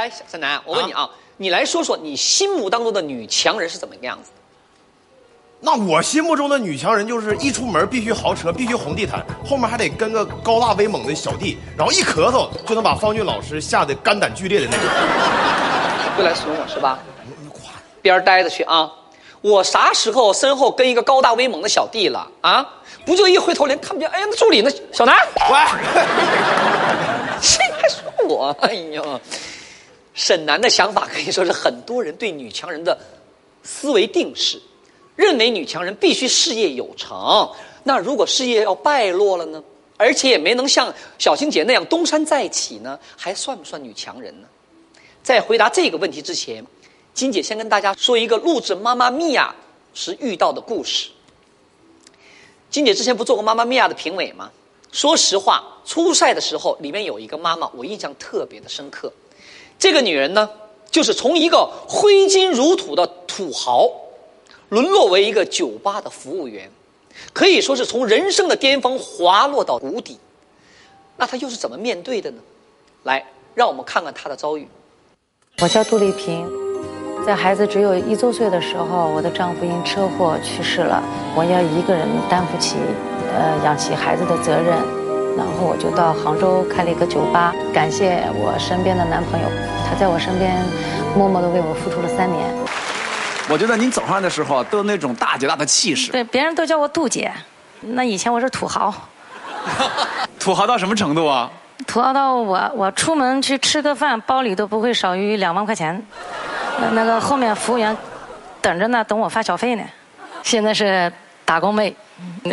来，小三男，我问你啊，你来说说你心目当中的女强人是怎么个样子的？那我心目中的女强人就是一出门必须豪车，必须红地毯，后面还得跟个高大威猛的小弟，然后一咳嗽就能把方俊老师吓得肝胆俱裂的那种。又来损我是吧？边儿待着去啊！我啥时候身后跟一个高大威猛的小弟了啊？不就一回头连看不见？哎呀，那助理那？小南，喂，谁还说我？哎呀，沈南的想法可以说是很多人对女强人的思维定式，认为女强人必须事业有成。那如果事业要败落了呢？而且也没能像小青姐那样东山再起呢，还算不算女强人呢？在回答这个问题之前，金姐先跟大家说一个录制《妈妈咪呀》时遇到的故事。金姐之前不做过《妈妈咪呀》的评委吗？说实话，初赛的时候里面有一个妈妈，我印象特别的深刻。这个女人呢，就是从一个挥金如土的土豪，沦落为一个酒吧的服务员，可以说是从人生的巅峰滑落到谷底。那她又是怎么面对的呢？来，让我们看看她的遭遇。我叫杜丽萍，在孩子只有一周岁的时候，我的丈夫因车祸去世了，我要一个人担负起，呃，养起孩子的责任，然后我就到杭州开了一个酒吧，感谢我身边的男朋友，他在我身边默默的为我付出了三年。我觉得您走上来的时候都有那种大姐大的气势，对，别人都叫我杜姐，那以前我是土豪，土豪到什么程度啊？土豪到我我出门去吃个饭，包里都不会少于两万块钱。那那个后面服务员等着呢，等我发小费呢。现在是打工妹，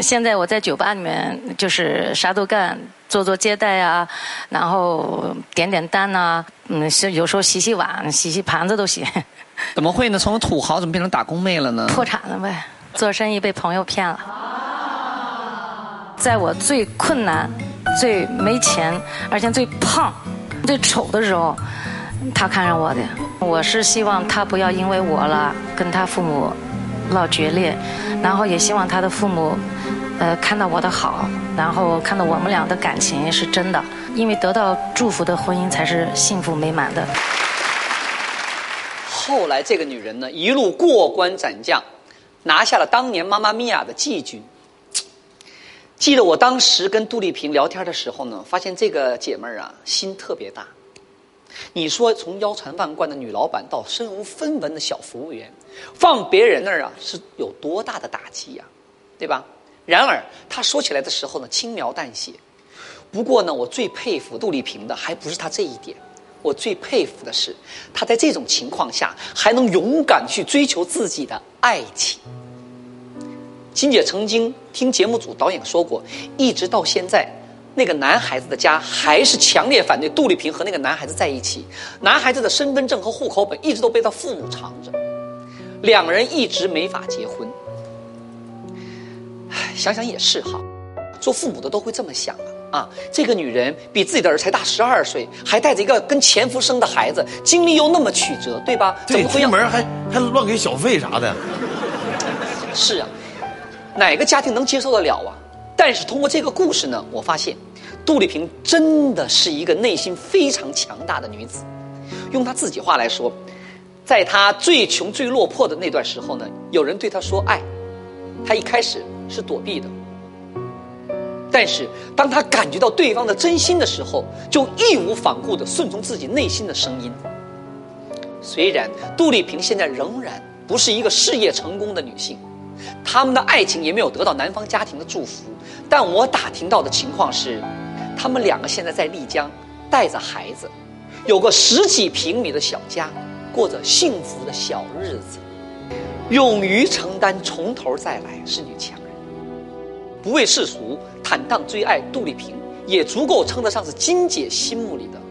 现在我在酒吧里面就是啥都干，做做接待啊，然后点点单呐、嗯，是有时候洗洗碗、洗洗盘子都行。怎么会呢？从土豪怎么变成打工妹了呢？破产了呗，做生意被朋友骗了。在我最困难、最没钱，而且最胖、最丑的时候，他看上我的。我是希望他不要因为我了跟他父母闹决裂，然后也希望他的父母，呃，看到我的好，然后看到我们俩的感情是真的，因为得到祝福的婚姻才是幸福美满的。后来这个女人呢，一路过关斩将，拿下了当年妈妈咪呀的季军。记得我当时跟杜丽萍聊天的时候呢，发现这个姐妹儿啊，心特别大。你说从腰缠万贯的女老板到身无分文的小服务员，放别人那儿啊是有多大的打击呀、对吧？然而她说起来的时候呢，轻描淡写。不过呢，我最佩服杜丽萍的还不是她这一点，我最佩服的是她在这种情况下还能勇敢去追求自己的爱情。金姐曾经听节目组导演说过，一直到现在，那个男孩子的家还是强烈反对杜丽萍和那个男孩子在一起。男孩子的身份证和户口本一直都被他父母藏着，两人一直没法结婚。唉，想想也是哈，做父母的都会这么想啊。啊，这个女人比自己的儿子才大十二岁，还带着一个跟前夫生的孩子，经历又那么曲折，对吧？怎对，么会让出门还还乱给小费啥的。是啊，哪个家庭能接受得了啊？但是通过这个故事呢，我发现杜丽萍真的是一个内心非常强大的女子。用她自己话来说，在她最穷最落魄的那段时候呢，有人对她说爱，她一开始是躲避的。但是，当她感觉到对方的真心的时候，就义无反顾地顺从自己内心的声音。虽然杜丽萍现在仍然不是一个事业成功的女性，他们的爱情也没有得到男方家庭的祝福，但我打听到的情况是，他们两个现在在丽江带着孩子，有个十几平米的小家，过着幸福的小日子。勇于承担，从头再来是女强人，不畏世俗，坦荡追爱杜丽萍，也足够称得上是金姐心目里的